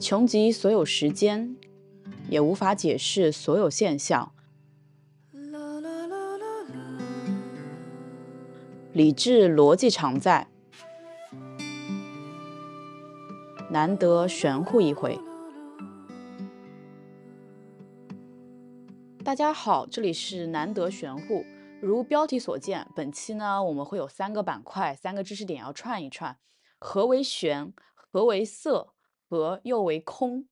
穷极所有时间，也无法解释所有现象。理智逻辑常在，难得玄乎一回。大家好，这里是难得玄乎。如标题所见，本期呢我们会有三个板块，三个知识点要串一串。何为玄？何为色？何又为空？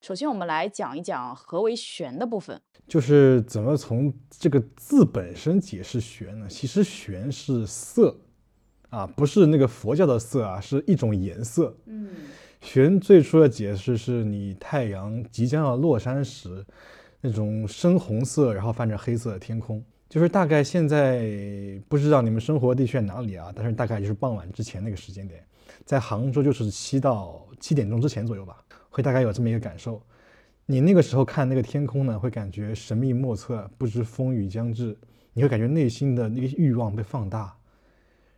首先，我们来讲一讲何为玄的部分，就是怎么从这个字本身解释玄呢？其实玄是色啊，不是那个佛教的色啊，是一种颜色。嗯，玄最初的解释是你太阳即将要落山时。那种深红色，然后泛着黑色的天空，就是大概现在不知道你们生活地区在哪里啊，但是大概就是傍晚之前那个时间点，在杭州就是七到七点钟之前左右吧，会大概有这么一个感受。你那个时候看那个天空呢，会感觉神秘莫测，不知风雨将至，你会感觉内心的那个欲望被放大。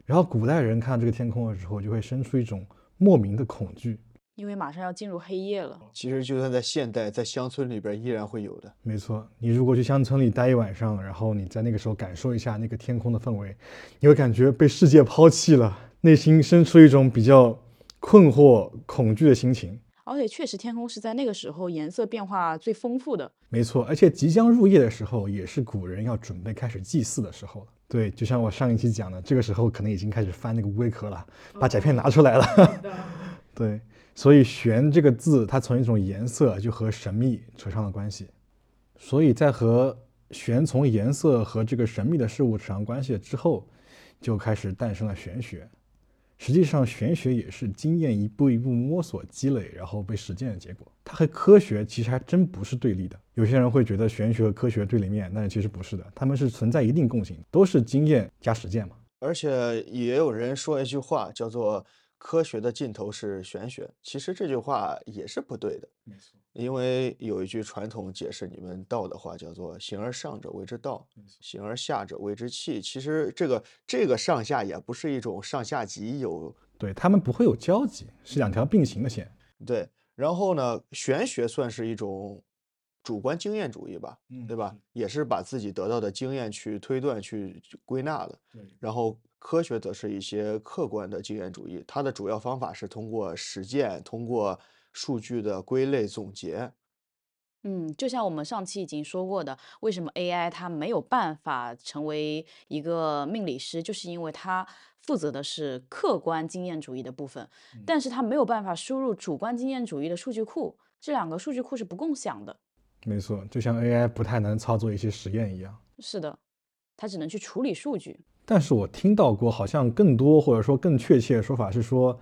然后古代人看到这个天空的时候，就会生出一种莫名的恐惧。因为马上要进入黑夜了。其实就算在现代，在乡村里边依然会有的。没错，你如果去乡村里待一晚上，然后你在那个时候感受一下那个天空的氛围，你会感觉被世界抛弃了，内心生出一种比较困惑、恐惧的心情。而且确实，天空是在那个时候颜色变化最丰富的。没错，而且即将入夜的时候，也是古人要准备开始祭祀的时候了。对，就像我上一期讲的，这个时候可能已经开始翻那个乌龟壳了，把甲片拿出来了。对。所以“玄”这个字，它从一种颜色就和神秘扯上了关系。所以在和“玄”从颜色和这个神秘的事物扯上关系之后，就开始诞生了玄学。实际上，玄学也是经验一步一步摸索积累，然后被实践的结果。它和科学其实还真不是对立的。有些人会觉得玄学和科学对立面，但是其实不是的，他们是存在一定共性，都是经验加实践嘛。而且也有人说一句话，叫做。科学的尽头是玄学，其实这句话也是不对的。没错，因为有一句传统解释你们道的话，叫做“形而上者谓之道，形而下者谓之器”。其实这个这个上下也不是一种上下级，有对他们不会有交集，是两条并行的线。对，然后呢，玄学算是一种主观经验主义吧，对吧？也是把自己得到的经验去推断、去归纳的。对，然后。科学则是一些客观的经验主义，它的主要方法是通过实践，通过数据的归类总结。嗯，就像我们上期已经说过的，为什么 AI 它没有办法成为一个命理师，就是因为它负责的是客观经验主义的部分，但是它没有办法输入主观经验主义的数据库，这两个数据库是不共享的。没错，就像 AI 不太能操作一些实验一样。是的，它只能去处理数据。但是我听到过，好像更多或者说更确切的说法是说，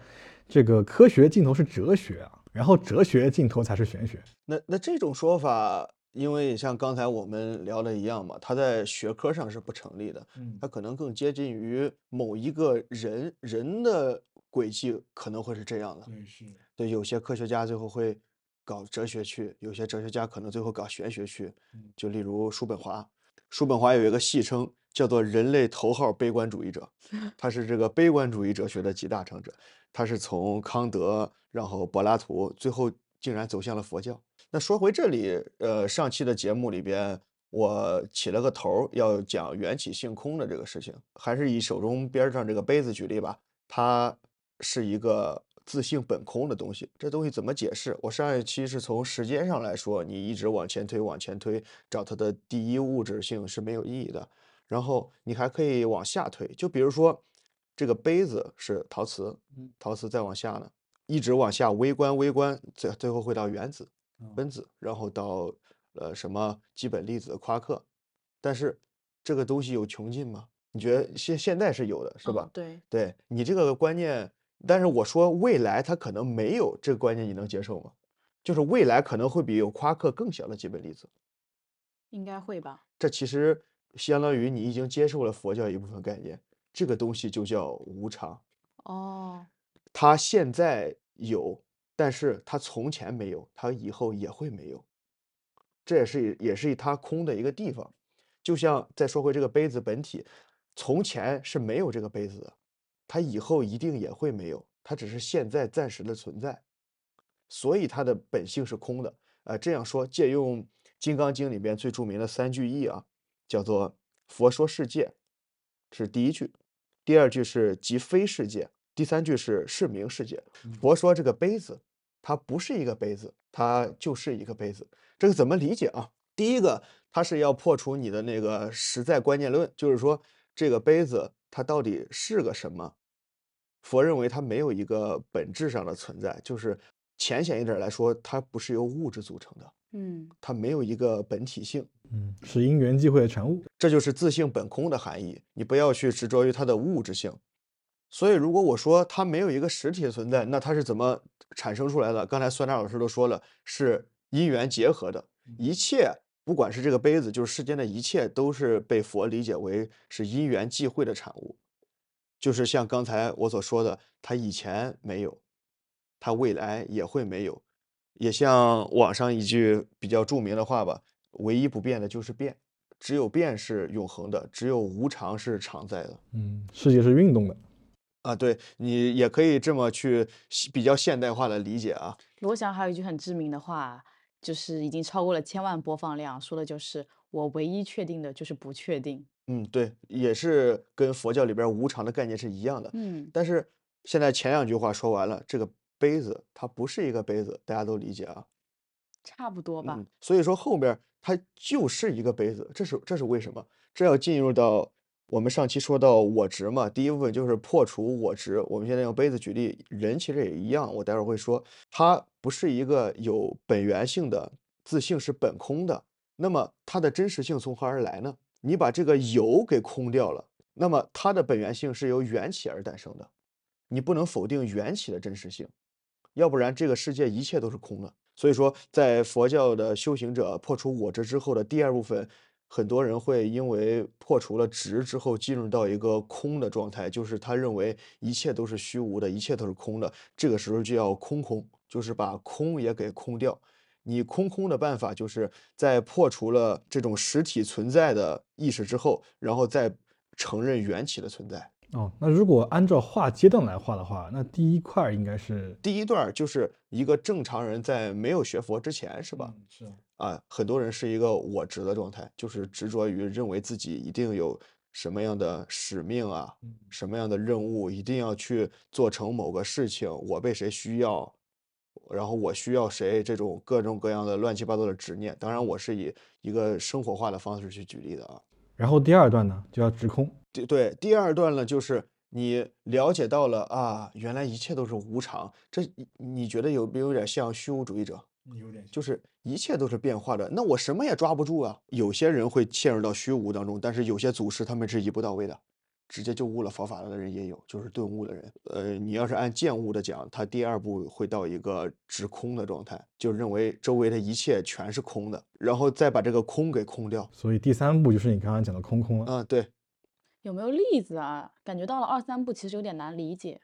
这个科学尽头是哲学啊，然后哲学尽头才是玄学。那那这种说法，因为像刚才我们聊的一样嘛，它在学科上是不成立的，嗯，它可能更接近于某一个人人的轨迹可能会是这样的。对，是。对，有些科学家最后会搞哲学去，有些哲学家可能最后搞玄学去。就例如叔本华，叔本华有一个戏称。叫做人类头号悲观主义者，他是这个悲观主义哲学的集大成者。他是从康德，然后柏拉图，最后竟然走向了佛教。那说回这里，呃，上期的节目里边，我起了个头要讲缘起性空的这个事情，还是以手中边上这个杯子举例吧。它是一个自性本空的东西，这东西怎么解释？我上一期是从时间上来说，你一直往前推，往前推，找它的第一物质性是没有意义的。然后你还可以往下推，就比如说这个杯子是陶瓷，陶瓷再往下呢，一直往下微观微观，最最后会到原子、分子，然后到呃什么基本粒子、夸克。但是这个东西有穷尽吗？你觉得现现在是有的，是吧？对，对你这个观念，但是我说未来它可能没有这个观念，你能接受吗？就是未来可能会比有夸克更小的基本粒子，应该会吧？这其实。相当于你已经接受了佛教一部分概念，这个东西就叫无常。哦，它现在有，但是它从前没有，它以后也会没有。这也是也是它空的一个地方。就像再说回这个杯子本体，从前是没有这个杯子的，它以后一定也会没有，它只是现在暂时的存在。所以它的本性是空的。呃，这样说，借用《金刚经》里边最著名的三句意啊，叫做“佛说世界”，是第一句；第二句是“即非世界”，第三句是“是名世界”。佛说这个杯子，它不是一个杯子，它就是一个杯子。这个怎么理解啊？第一个，它是要破除你的那个实在观念论，就是说这个杯子它到底是个什么？佛认为它没有一个本质上的存在，就是浅显一点来说，它不是由物质组成的，嗯，它没有一个本体性，嗯，是因缘际会的产物。这就是自性本空的含义。你不要去执着于它的物质性。所以，如果我说它没有一个实体的存在，那它是怎么产生出来的？刚才酸奶老师都说了，是因缘结合的。一切，不管是这个杯子，就是世间的一切，都是被佛理解为是因缘际会的产物。就是像刚才我所说的，它以前没有，它未来也会没有。也像网上一句比较著名的话吧：“唯一不变的就是变，只有变是永恒的，只有无常是常在的。”嗯，世界是运动的。啊，对你也可以这么去比较现代化的理解啊。罗翔还有一句很知名的话，就是已经超过了千万播放量，说的就是我唯一确定的就是不确定。嗯，对，也是跟佛教里边无常的概念是一样的。嗯，但是现在前两句话说完了，这个杯子它不是一个杯子，大家都理解啊。差不多吧。嗯，所以说后边它就是一个杯子，这是这是为什么？这要进入到。我们上期说到我执嘛，第一部分就是破除我执。我们现在用杯子举例，人其实也一样。我待会儿会说，它不是一个有本源性的自性，是本空的。那么它的真实性从何而来呢？你把这个有给空掉了，那么它的本源性是由缘起而诞生的。你不能否定缘起的真实性，要不然这个世界一切都是空的。所以说，在佛教的修行者破除我执之后的第二部分。很多人会因为破除了执之后，进入到一个空的状态，就是他认为一切都是虚无的，一切都是空的。这个时候就要空空，就是把空也给空掉。你空空的办法，就是在破除了这种实体存在的意识之后，然后再承认缘起的存在。哦，那如果按照画阶段来画的话，那第一块应该是第一段，就是一个正常人在没有学佛之前，是吧？是啊，很多人是一个我执的状态，就是执着于认为自己一定有什么样的使命啊，什么样的任务，一定要去做成某个事情。我被谁需要，然后我需要谁，这种各种各样的乱七八糟的执念。当然，我是以一个生活化的方式去举例的啊。然后第二段呢，就要直空。对对，第二段呢，就是你了解到了啊，原来一切都是无常。这你觉得有没有点像虚无主义者？有点，就是一切都是变化的，那我什么也抓不住啊。有些人会陷入到虚无当中，但是有些祖师他们是一步到位的。直接就悟了佛法的人也有，就是顿悟的人。呃，你要是按见悟的讲，他第二步会到一个直空的状态，就认为周围的一切全是空的，然后再把这个空给空掉。所以第三步就是你刚刚讲的空空了。嗯，对。有没有例子啊？感觉到了二三步其实有点难理解。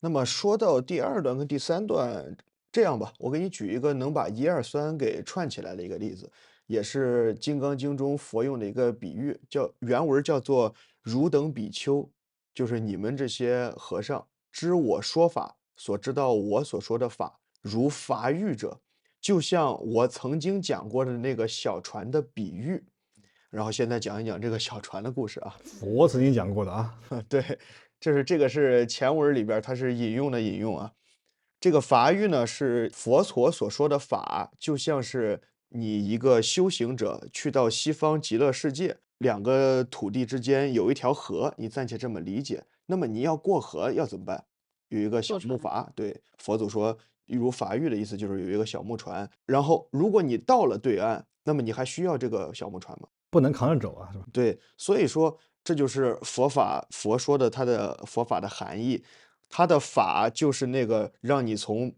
那么说到第二段跟第三段，这样吧，我给你举一个能把一二三给串起来的一个例子。也是《金刚经》中佛用的一个比喻，叫原文叫做“汝等比丘”，就是你们这些和尚知我说法，所知道我所说的法，如法喻者，就像我曾经讲过的那个小船的比喻。然后现在讲一讲这个小船的故事啊。佛曾经讲过的啊，对，就是这个是前文里边它是引用的引用啊。这个法喻呢是佛陀所说的法，就像是。你一个修行者去到西方极乐世界，两个土地之间有一条河，你暂且这么理解。那么你要过河要怎么办？有一个小木筏。对，佛祖说，如法喻的意思就是有一个小木船。然后如果你到了对岸，那么你还需要这个小木船吗？不能扛着走啊，是吧？对，所以说这就是佛法，佛说的它的佛法的含义，它的法就是那个让你从。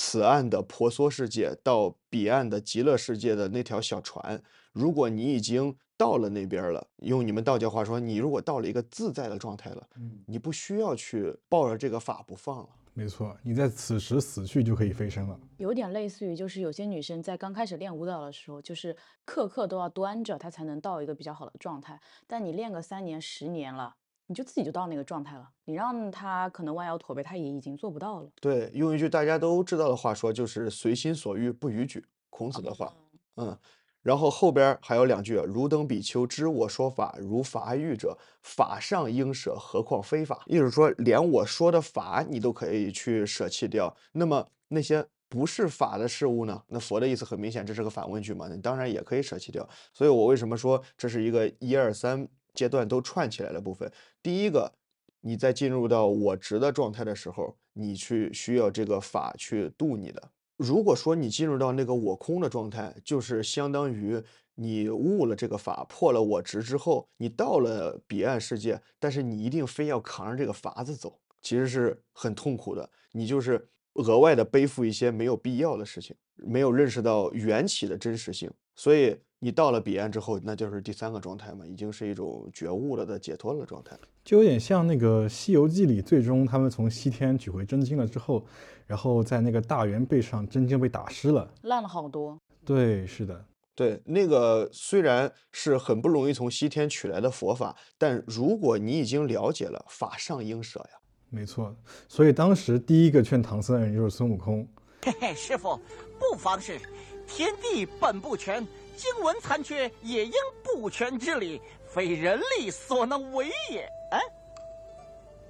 此岸的婆娑世界到彼岸的极乐世界的那条小船，如果你已经到了那边了，用你们道教话说，你如果到了一个自在的状态了，嗯，你不需要去抱着这个法不放了。没错，你在此时死去就可以飞升了。有点类似于，就是有些女生在刚开始练舞蹈的时候，就是刻刻都要端着，她才能到一个比较好的状态。但你练个三年、十年了，你就自己就到那个状态了。你让她可能弯腰驼背，她也已经做不到了。对，用一句大家都知道的话说，就是随心所欲不逾矩，孔子的话。嗯，然后后边还有两句：如登比丘，知我说法，如法欲者，法上应舍，何况非法？意思说，连我说的法你都可以去舍弃掉，那么那些不是法的事物呢？那佛的意思很明显，这是个反问句嘛？你当然也可以舍弃掉。所以我为什么说这是一个一二三阶段都串起来的部分？第一个，你在进入到我执的状态的时候，你去需要这个法去度你的。如果说你进入到那个我空的状态，就是相当于你悟了这个法，破了我执之后，你到了彼岸世界，但是你一定非要扛着这个法子走，其实是很痛苦的。你就是额外的背负一些没有必要的事情，没有认识到缘起的真实性，所以你到了彼岸之后，那就是第三个状态嘛，已经是一种觉悟了的解脱了的状态。就有点像那个《西游记》里，最终他们从西天取回真经了之后。然后在那个大圆背上，真经被打湿了，烂了好多。对，是的，对，那个虽然是很不容易从西天取来的佛法，但如果你已经了解了，法上应舍呀。没错，所以当时第一个劝唐僧的人就是孙悟空。嘿嘿，师傅，不妨事，天地本不全，经文残缺，也应不全之理，非人力所能为也。哎。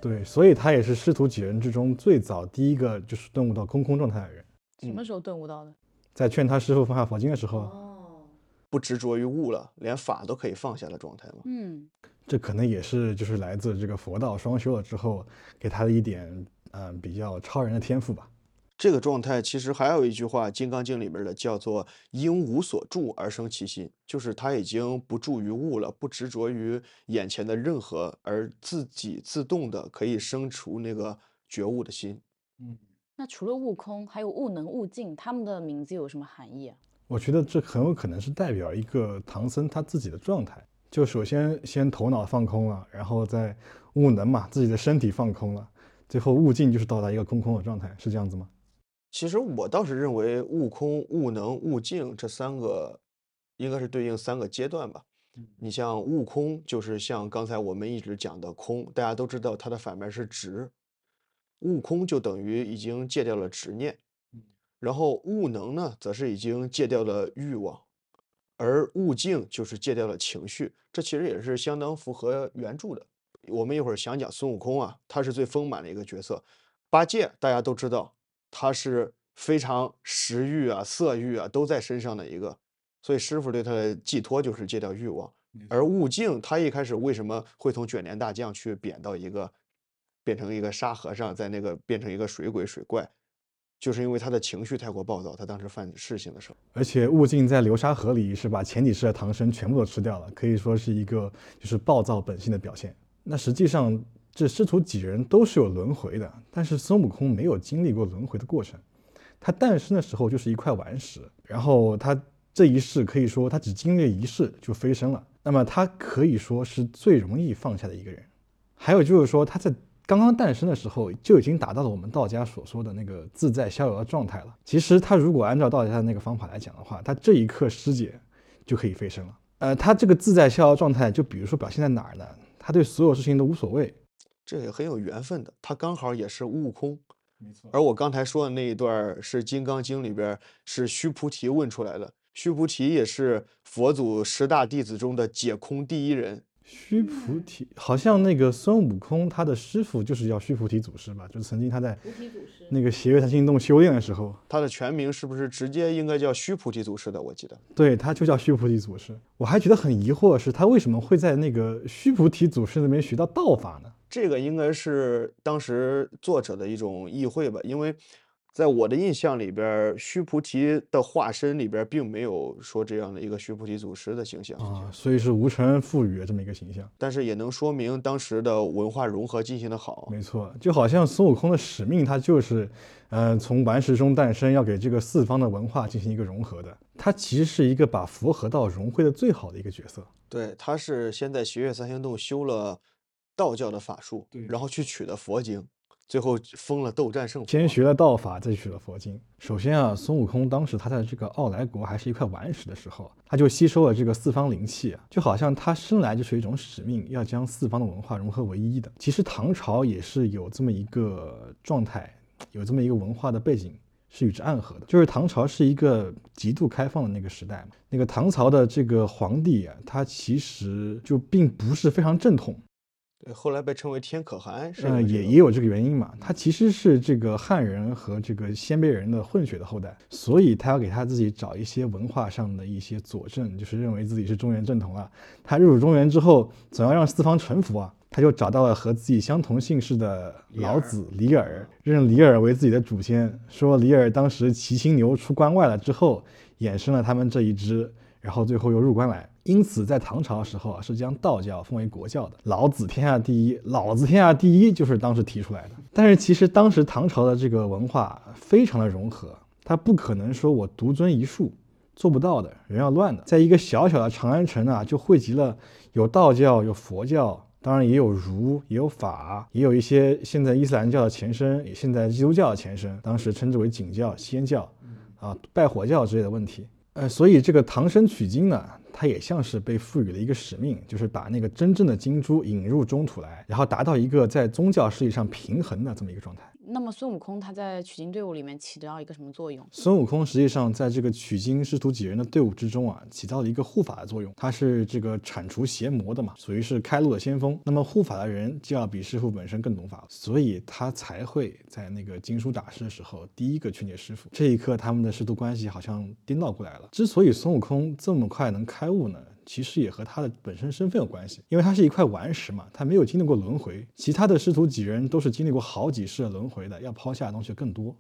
对，所以他也是师徒几人之中最早第一个就是顿悟到空空状态的人。什么时候顿悟到的？在劝他师傅放下佛经的时候。哦，不执着于物了，连法都可以放下的状态嘛。嗯，这可能也是就是来自这个佛道双修了之后给他的一点嗯比较超人的天赋吧。这个状态其实还有一句话，《金刚经》里面的叫做“因无所住而生其心”，就是他已经不住于物了，不执着于眼前的任何，而自己自动的可以生出那个觉悟的心。嗯，那除了悟空，还有悟能、悟净，他们的名字有什么含义啊？我觉得这很有可能是代表一个唐僧他自己的状态，就首先先头脑放空了，然后再悟能嘛，自己的身体放空了，最后悟净就是到达一个空空的状态，是这样子吗？其实我倒是认为悟空、悟能、悟净这三个应该是对应三个阶段吧。你像悟空，就是像刚才我们一直讲的空，大家都知道它的反面是执，悟空就等于已经戒掉了执念。然后悟能呢，则是已经戒掉了欲望，而悟净就是戒掉了情绪。这其实也是相当符合原著的。我们一会儿想讲孙悟空啊，他是最丰满的一个角色。八戒大家都知道。他是非常食欲啊、色欲啊都在身上的一个，所以师傅对他的寄托就是戒掉欲望。而悟净他一开始为什么会从卷帘大将去贬到一个变成一个沙和尚，在那个变成一个水鬼水怪，就是因为他的情绪太过暴躁，他当时犯事情的时候。而且悟净在流沙河里是把前几世的唐僧全部都吃掉了，可以说是一个就是暴躁本性的表现。那实际上。这师徒几人都是有轮回的，但是孙悟空没有经历过轮回的过程。他诞生的时候就是一块顽石，然后他这一世可以说他只经历了一世就飞升了。那么他可以说是最容易放下的一个人。还有就是说他在刚刚诞生的时候就已经达到了我们道家所说的那个自在逍遥的状态了。其实他如果按照道家的那个方法来讲的话，他这一刻师姐就可以飞升了。呃，他这个自在逍遥状态，就比如说表现在哪儿呢？他对所有事情都无所谓。这也很有缘分的，他刚好也是悟空，没错。而我刚才说的那一段是《金刚经》里边是须菩提问出来的，须菩提也是佛祖十大弟子中的解空第一人。须菩提好像那个孙悟空他的师傅就是叫须菩提祖师吧？就是曾经他在那个邪月禅心洞修炼的时候，他的全名是不是直接应该叫须菩提祖师的？我记得，对，他就叫须菩提祖师。我还觉得很疑惑是，他为什么会在那个须菩提祖师那边学到道法呢？这个应该是当时作者的一种意会吧，因为。在我的印象里边，须菩提的化身里边并没有说这样的一个须菩提祖师的形象啊，所以是无尘赋予这么一个形象。但是也能说明当时的文化融合进行的好。没错，就好像孙悟空的使命，他就是，嗯，从顽石中诞生，要给这个四方的文化进行一个融合的。他其实是一个把佛和道融汇的最好的一个角色。对，他是先在斜月三星洞修了道教的法术，然后去取的佛经。最后封了斗战胜佛。先学了道法，再取了佛经。首先啊，孙悟空当时他在这个傲来国还是一块顽石的时候，他就吸收了这个四方灵气啊，就好像他生来就是一种使命，要将四方的文化融合为一的。其实唐朝也是有这么一个状态，有这么一个文化的背景是与之暗合的。就是唐朝是一个极度开放的那个时代嘛，那个唐朝的这个皇帝啊，他其实就并不是非常正统。对，后来被称为天可汗，是呃，也也有这个原因嘛。他其实是这个汉人和这个鲜卑人的混血的后代，所以他要给他自己找一些文化上的一些佐证，就是认为自己是中原正统啊。他入主中原之后，总要让四方臣服啊，他就找到了和自己相同姓氏的老子李耳，认李耳为自己的祖先，说李耳当时骑青牛出关外了之后，衍生了他们这一支，然后最后又入关来。因此，在唐朝的时候啊，是将道教封为国教的。老子天下第一，老子天下第一就是当时提出来的。但是其实当时唐朝的这个文化非常的融合，它不可能说我独尊一术，做不到的，人要乱的。在一个小小的长安城啊，就汇集了有道教、有佛教，当然也有儒、也有法，也有一些现在伊斯兰教的前身，也现在基督教的前身，当时称之为景教、仙教，啊，拜火教之类的问题。呃，所以这个唐僧取经呢，它也像是被赋予了一个使命，就是把那个真正的金珠引入中土来，然后达到一个在宗教事业上平衡的这么一个状态。那么孙悟空他在取经队伍里面起到一个什么作用？孙悟空实际上在这个取经师徒几人的队伍之中啊，起到了一个护法的作用。他是这个铲除邪魔的嘛，属于是开路的先锋。那么护法的人就要比师傅本身更懂法，所以他才会在那个经书打师的时候第一个劝诫师傅。这一刻，他们的师徒关系好像颠倒过来了。之所以孙悟空这么快能开悟呢？其实也和他的本身身份有关系，因为他是一块顽石嘛，他没有经历过轮回，其他的师徒几人都是经历过好几世的轮回的，要抛下的东西更多。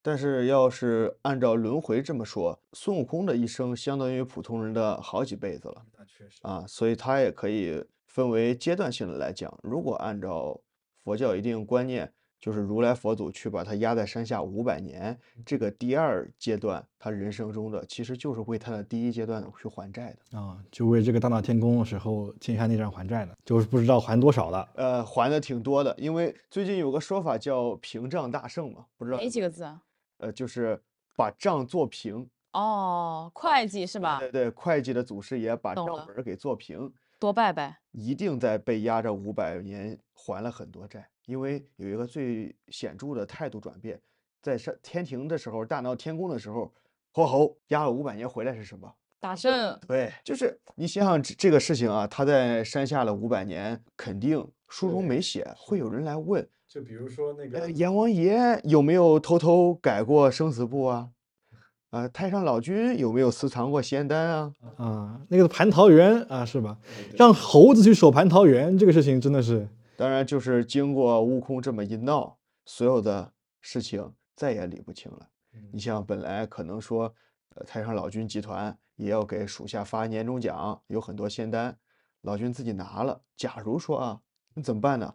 但是要是按照轮回这么说，孙悟空的一生相当于普通人的好几辈子了那确实啊，所以他也可以分为阶段性的来讲。如果按照佛教一定观念，就是如来佛祖去把他压在山下五百年，这个第二阶段他人生中的其实就是为他的第一阶段去还债的。啊，就为这个大闹天宫的时候欠下那账还债的，就是不知道还多少了。呃，还的挺多的，因为最近有个说法叫平账大圣嘛，不知道哪几个字啊？呃，就是把账做平。哦，会计是吧？对对，会计的祖师爷把账本给做平，多拜拜。一定在被压着五百年还了很多债，因为有一个最显著的态度转变，在上天庭的时候，大闹天宫的时候，泼猴压了五百年回来是什么？打胜，对，就是你想想这这个事情啊，他在山下了五百年，肯定书中没写，会有人来问，就比如说那呃，阎王爷有没有偷偷改过生死簿啊？啊，太上老君有没有私藏过仙丹啊？啊，那个蟠桃园啊，是吧？让猴子去守蟠桃园，这个事情真的是当然，就是经过悟空这么一闹，所有的事情再也理不清了。你像本来可能说，呃，太上老君集团也要给属下发年终奖，有很多仙丹，老君自己拿了。假如说啊，那怎么办呢？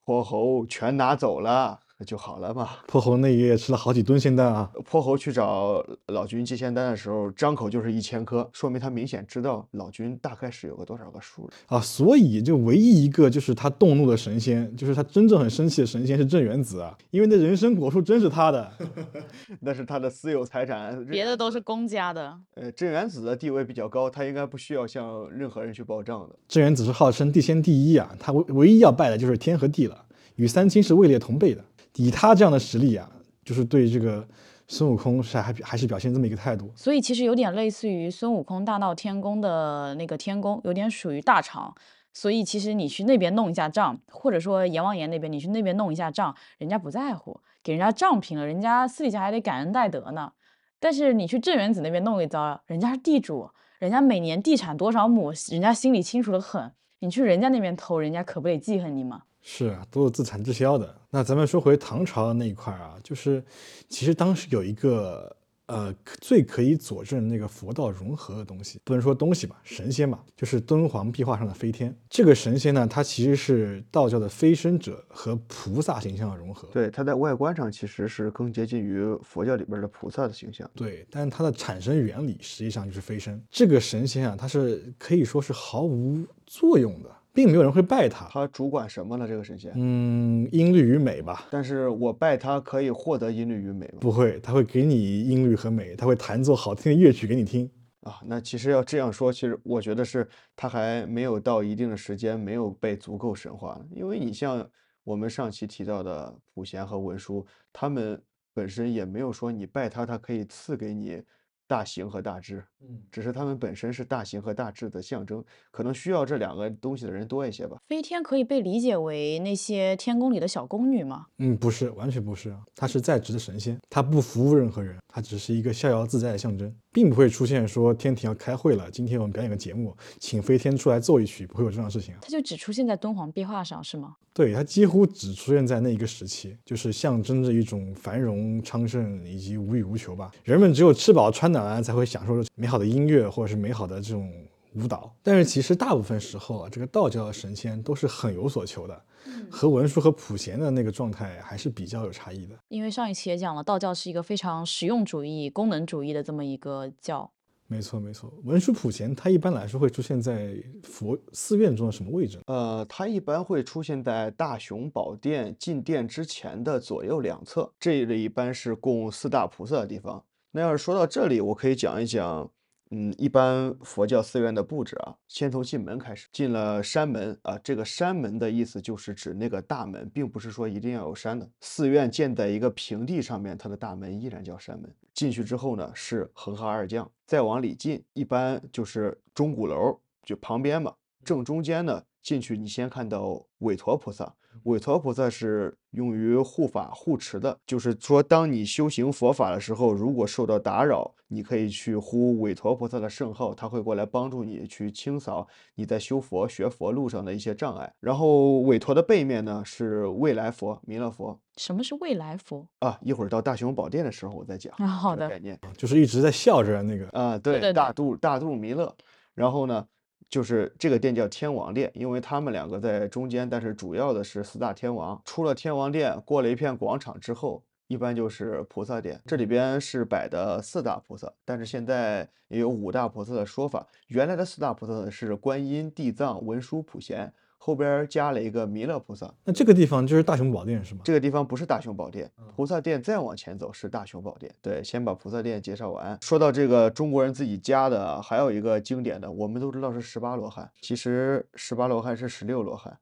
泼猴全拿走了，那就好了嘛。泼猴那一夜吃了好几吨仙丹啊。泼猴去找老君借仙丹的时候，张口就是一千颗，说明他明显知道老君大概是有个多少个数的。啊，所以就唯一一个就是他动怒的神仙，就是他真正很生气的神仙是镇元子啊，因为那人参果树真是他的。那是他的私有财产，别的都是公家的。呃，镇元子的地位比较高，他应该不需要向任何人去报账的。镇元子是号称地仙第一啊，他唯唯一要拜的就是天和地了，与三清是位列同辈的。以他这样的实力啊，就是对这个孙悟空是还还是表现这么一个态度。所以其实有点类似于孙悟空大闹天宫的那个天宫，有点属于大厂。所以其实你去那边弄一下账，或者说阎王爷那边你去那边弄一下账，人家不在乎，给人家账平了，人家私底下还得感恩戴德呢。但是你去镇元子那边弄一遭，人家是地主，人家每年地产多少亩，人家心里清楚的很。你去人家那边偷，人家可不得记恨你吗？是啊，都是自产自销的。那咱们说回唐朝的那一块儿啊，就是其实当时有一个呃最可以佐证那个佛道融合的东西，不能说东西吧，神仙吧，就是敦煌壁画上的飞天。这个神仙呢，它其实是道教的飞升者和菩萨形象的融合。对，它在外观上其实是更接近于佛教里边的菩萨的形象。对，但是它的产生原理实际上就是飞升。这个神仙啊，它是可以说是毫无作用的。并没有人会拜他。他主管什么呢？这个神仙？嗯，音律与美吧。但是我拜他可以获得音律与美吗？不会，他会给你音律和美，他会弹奏好听的乐曲给你听。啊，那其实要这样说，其实我觉得是他还没有到一定的时间，没有被足够神化。因为你像我们上期提到的普贤和文殊，他们本身也没有说你拜他，他可以赐给你。大行和大智，嗯，只是他们本身是大行和大智的象征，可能需要这两个东西的人多一些吧。飞天可以被理解为那些天宫里的小宫女吗？嗯，不是，完全不是啊，他是在职的神仙，她不服务任何人，她只是一个逍遥自在的象征，并不会出现说天庭要开会了，今天我们表演个节目，请飞天出来奏一曲，不会有这样的事情啊。他就只出现在敦煌壁画上是吗？对，它几乎只出现在那一个时期，就是象征着一种繁荣昌盛以及无欲无求吧。人们只有吃饱穿暖。才会享受美好的音乐或者是美好的这种舞蹈，但是其实大部分时候啊，这个道教的神仙都是很有所求的，和文殊和普贤的那个状态还是比较有差异的。因为上一期也讲了，道教是一个非常实用主义、功能主义的这么一个教。没错没错，文殊普贤它一般来说会出现在佛寺院中的什么位置？呃，它一般会出现在大雄宝殿进殿之前的左右两侧，这里一般是供四大菩萨的地方。那要是说到这里，我可以讲一讲，嗯，一般佛教寺院的布置啊，先从进门开始，进了山门啊，这个山门的意思就是指那个大门，并不是说一定要有山的。寺院建在一个平地上面，它的大门依然叫山门。进去之后呢，是横哈二将，再往里进，一般就是钟鼓楼就旁边嘛，正中间呢，进去你先看到韦陀菩萨。韦陀菩萨是用于护法护持的，就是说，当你修行佛法的时候，如果受到打扰，你可以去呼韦陀菩萨的圣号，他会过来帮助你去清扫你在修佛学佛路上的一些障碍。然后韦陀的背面呢是未来佛弥勒佛。什么是未来佛啊？一会儿到大雄宝殿的时候我再讲。好的概念就是一直在笑着那个啊，对，大肚大肚弥勒。然后呢？就是这个殿叫天王殿，因为他们两个在中间，但是主要的是四大天王。出了天王殿，过了一片广场之后，一般就是菩萨殿。这里边是摆的四大菩萨，但是现在也有五大菩萨的说法。原来的四大菩萨是观音、地藏、文殊、普贤。后边加了一个弥勒菩萨，那这个地方就是大雄宝殿是吗？这个地方不是大雄宝殿，菩萨殿再往前走是大雄宝殿。对，先把菩萨殿介绍完。说到这个中国人自己加的，还有一个经典的，我们都知道是十八罗汉，其实十八罗汉是十六罗汉，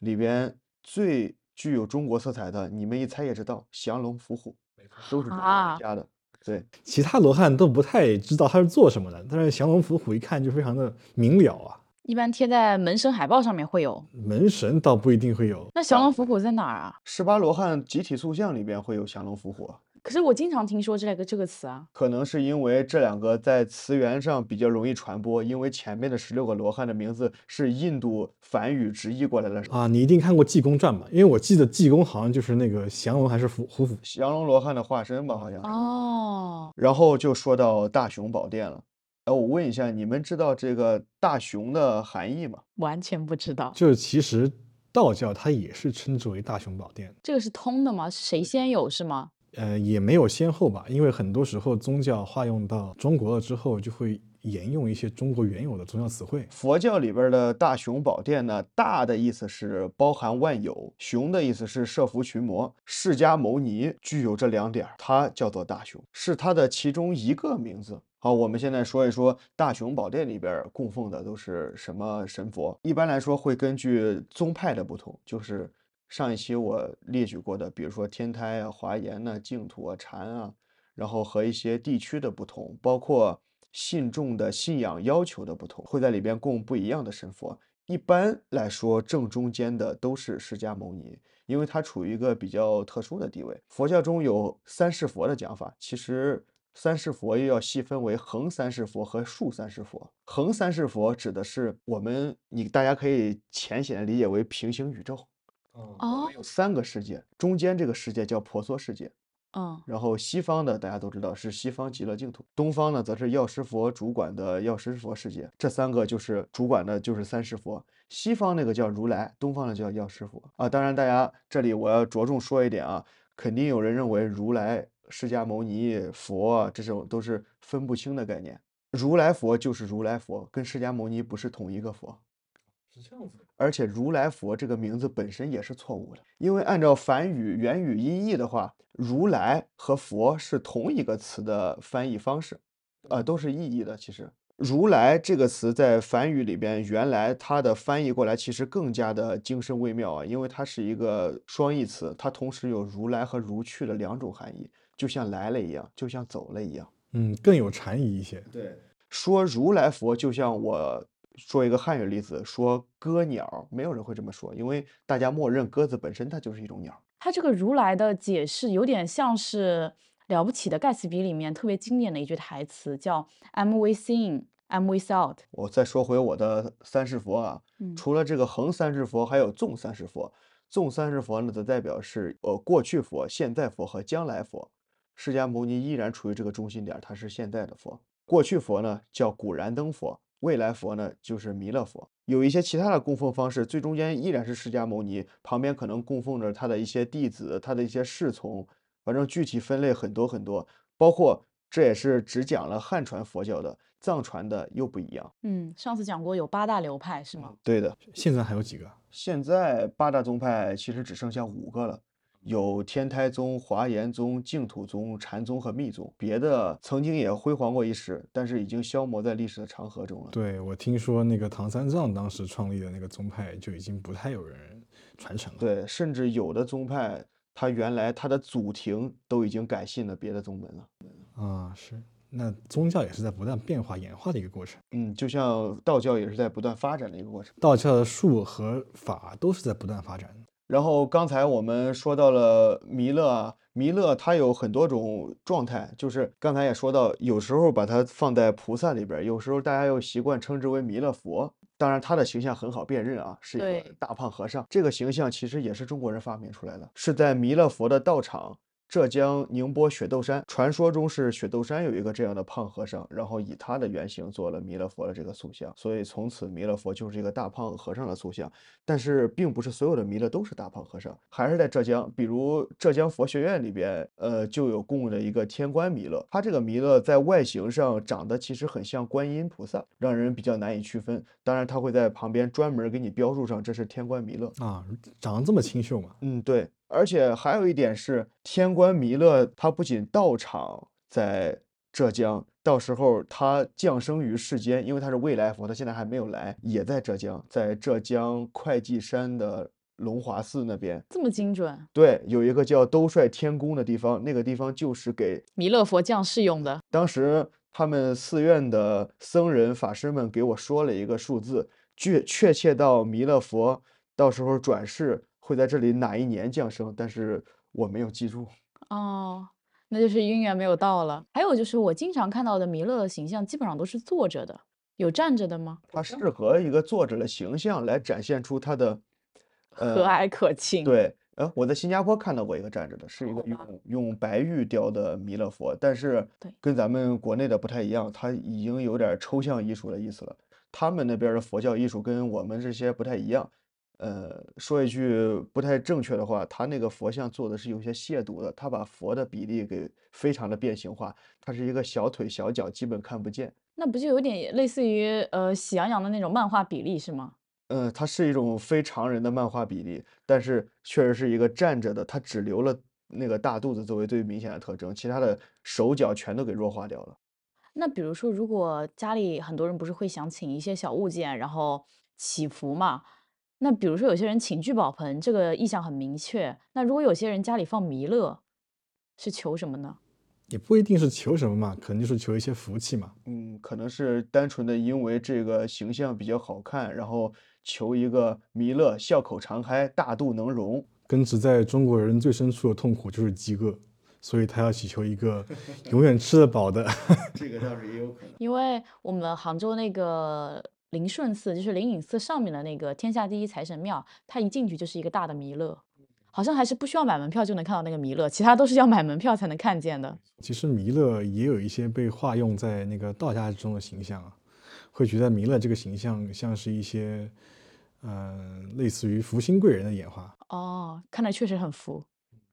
里边最具有中国色彩的，你们一猜也知道，降龙伏虎，都是中国人加的。对，其他罗汉都不太知道他是做什么的，但是降龙伏虎一看就非常的明了啊。一般贴在门神海报上面会有，门神倒不一定会有。那降龙伏虎在哪儿啊？十八罗汉集体塑像里边会有降龙伏虎。可是我经常听说这个这个词啊，可能是因为这两个在词源上比较容易传播，因为前面的十六个罗汉的名字是印度梵语直译过来的啊。你一定看过《济公传》吧？因为我记得济公好像就是那个降龙还是虎虎？降龙罗汉的化身吧，好像。哦。然后就说到大雄宝殿了。哎，我问一下，你们知道这个大雄的含义吗？完全不知道。就是其实道教它也是称之为大雄宝殿，这个是通的吗？谁先有是吗？呃，也没有先后吧，因为很多时候宗教化用到中国了之后，就会沿用一些中国原有的宗教词汇。佛教里边的大雄宝殿呢，大的意思是包含万有，雄的意思是摄伏群魔。释迦牟尼具有这两点，它叫做大雄，是它的其中一个名字。好，我们现在说一说大雄宝殿里边供奉的都是什么神佛。一般来说会根据宗派的不同，就是上一期我列举过的，比如说天台啊、华严呐、净土啊、禅啊，然后和一些地区的不同，包括信众的信仰要求的不同，会在里边供不一样的神佛。一般来说，正中间的都是释迦牟尼，因为它处于一个比较特殊的地位。佛教中有三世佛的讲法，其实。三世佛又要细分为横三世佛和竖三世佛。横三世佛指的是我们，你大家可以浅显的理解为平行宇宙。哦，有三个世界，中间这个世界叫婆娑世界。嗯，然后西方的大家都知道是西方极乐净土，东方呢则是药师佛主管的药师佛世界。这三个就是主管的就是三世佛。西方那个叫如来，东方的叫药师佛啊。当然，大家这里我要着重说一点啊，肯定有人认为如来。释迦牟尼佛这种都是分不清的概念，如来佛就是如来佛，跟释迦牟尼不是同一个佛，是这样子而且如来佛这个名字本身也是错误的，因为按照梵语原语音译的话，如来和佛是同一个词的翻译方式，呃，都是意译的。其实，如来这个词在梵语里边，原来它的翻译过来其实更加的精深微妙啊，因为它是一个双义词，它同时有如来和如去的两种含义，就像来了一样，就像走了一样。嗯，更有禅意一些。对，说如来佛就像我。说一个汉语例子，说鸽鸟，没有人会这么说，因为大家默认鸽子本身它就是一种鸟。它这个如来的解释有点像是了不起的盖茨比里面特别经典的一句台词，叫 "I'm within, I'm without"。我再说回我的三世佛啊，除了这个横三世佛，还有纵三世佛。纵三世佛呢，则代表是呃过去佛、现在佛和将来佛。释迦牟尼依然处于这个中心点，他是现在的佛。过去佛呢，叫古燃灯佛。未来佛呢，就是弥勒佛。有一些其他的供奉方式，最中间依然是释迦牟尼，旁边可能供奉着他的一些弟子，他的一些侍从。反正具体分类很多很多，包括这也是只讲了汉传佛教的，藏传的又不一样。嗯，上次讲过有八大流派是吗？对的。现在还有几个？现在八大宗派其实只剩下五个了。有天台宗、华严宗、净土宗、禅宗和密宗，别的曾经也辉煌过一时，但是已经消磨在历史的长河中了。对我听说，那个唐三藏当时创立的那个宗派就已经不太有人传承了。对，甚至有的宗派，他原来他的祖庭都已经改信了别的宗门了。啊，是，那宗教也是在不断变化演化的一个过程。嗯，就像道教也是在不断发展的一个过程。道教的术和法都是在不断发展的。然后刚才我们说到了弥勒啊，弥勒他有很多种状态，就是刚才也说到，有时候把它放在菩萨里边，有时候大家又习惯称之为弥勒佛。当然，他的形象很好辨认啊，是一个大胖和尚。这个形象其实也是中国人发明出来的，是在弥勒佛的道场。浙江宁波雪窦山，传说中是雪窦山有一个这样的胖和尚，然后以他的原型做了弥勒佛的这个塑像，所以从此弥勒佛就是一个大胖和尚的塑像。但是并不是所有的弥勒都是大胖和尚，还是在浙江，比如浙江佛学院里边，呃，就有供的一个天官弥勒，他这个弥勒在外形上长得其实很像观音菩萨，让人比较难以区分。当然，他会在旁边专门给你标注上这是天官弥勒啊，长得这么清秀吗？嗯，对。而且还有一点是，天官弥勒他不仅道场在浙江，到时候他降生于世间，因为他是未来佛，他现在还没有来，也在浙江，在浙江会稽山的龙华寺那边。这么精准？对，有一个叫兜率天宫的地方，那个地方就是给弥勒佛降世用的。当时他们寺院的僧人法师们给我说了一个数字，确确切到弥勒佛到时候转世。会在这里哪一年降生？但是我没有记住哦，那就是姻缘没有到了。还有就是我经常看到的弥勒的形象，基本上都是坐着的，有站着的吗？它适合一个坐着的形象来展现出它的和蔼可亲。对，呃，我在新加坡看到过一个站着的，是一个用用白玉雕的弥勒佛，但是跟咱们国内的不太一样，它已经有点抽象艺术的意思了。他们那边的佛教艺术跟我们这些不太一样。呃，说一句不太正确的话，他那个佛像做的是有些亵渎的，他把佛的比例给非常的变形化，他是一个小腿小脚基本看不见，那不就有点类似于呃喜羊羊的那种漫画比例是吗？呃，它是一种非常人的漫画比例，但是确实是一个站着的，它只留了那个大肚子作为最明显的特征，其他的手脚全都给弱化掉了。那比如说，如果家里很多人不是会想请一些小物件，然后祈福嘛？那比如说，有些人请聚宝盆，这个意向很明确。那如果有些人家里放弥勒，是求什么呢？也不一定是求什么嘛，可能就是求一些福气嘛。嗯，可能是单纯的因为这个形象比较好看，然后求一个弥勒笑口常开、大肚能容。根植在中国人最深处的痛苦就是饥饿，所以他要祈求一个永远吃得饱的。这个倒是也有可能，因为我们杭州那个。灵顺寺就是灵隐寺上面的那个天下第一财神庙，它一进去就是一个大的弥勒，好像还是不需要买门票就能看到那个弥勒，其他都是要买门票才能看见的。其实弥勒也有一些被化用在那个道家中的形象啊，会觉得弥勒这个形象像是一些，嗯，类似于福星贵人的演化。哦，看来确实很福。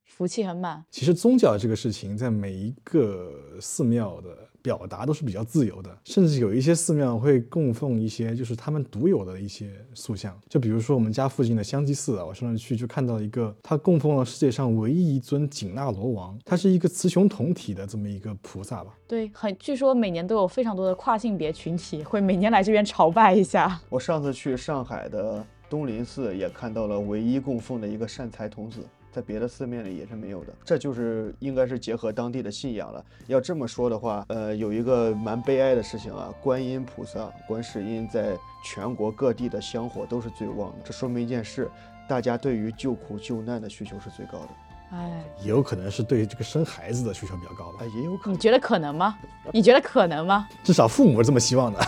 福气很满。其实宗教这个事情，在每一个寺庙的表达都是比较自由的，甚至有一些寺庙会供奉一些就是他们独有的一些塑像。就比如说我们家附近的香积寺啊，我上次去就看到一个，它供奉了世界上唯一一尊紧那罗王，它是一个雌雄同体的这么一个菩萨吧。对，很据说每年都有非常多的跨性别群体会每年来这边朝拜一下。我上次去上海的东林寺也看到了唯一供奉的一个善财童子。在别的寺庙里也是没有的，这就是应该是结合当地的信仰了。要这么说的话，呃，有一个蛮悲哀的事情啊，观音菩萨、观世音在全国各地的香火都是最旺的，这说明一件事，大家对于救苦救难的需求是最高的。哎，也有可能是对这个生孩子的需求比较高吧。哎，也有可能。你觉得可能吗？你觉得可能吗？至少父母是这么希望的。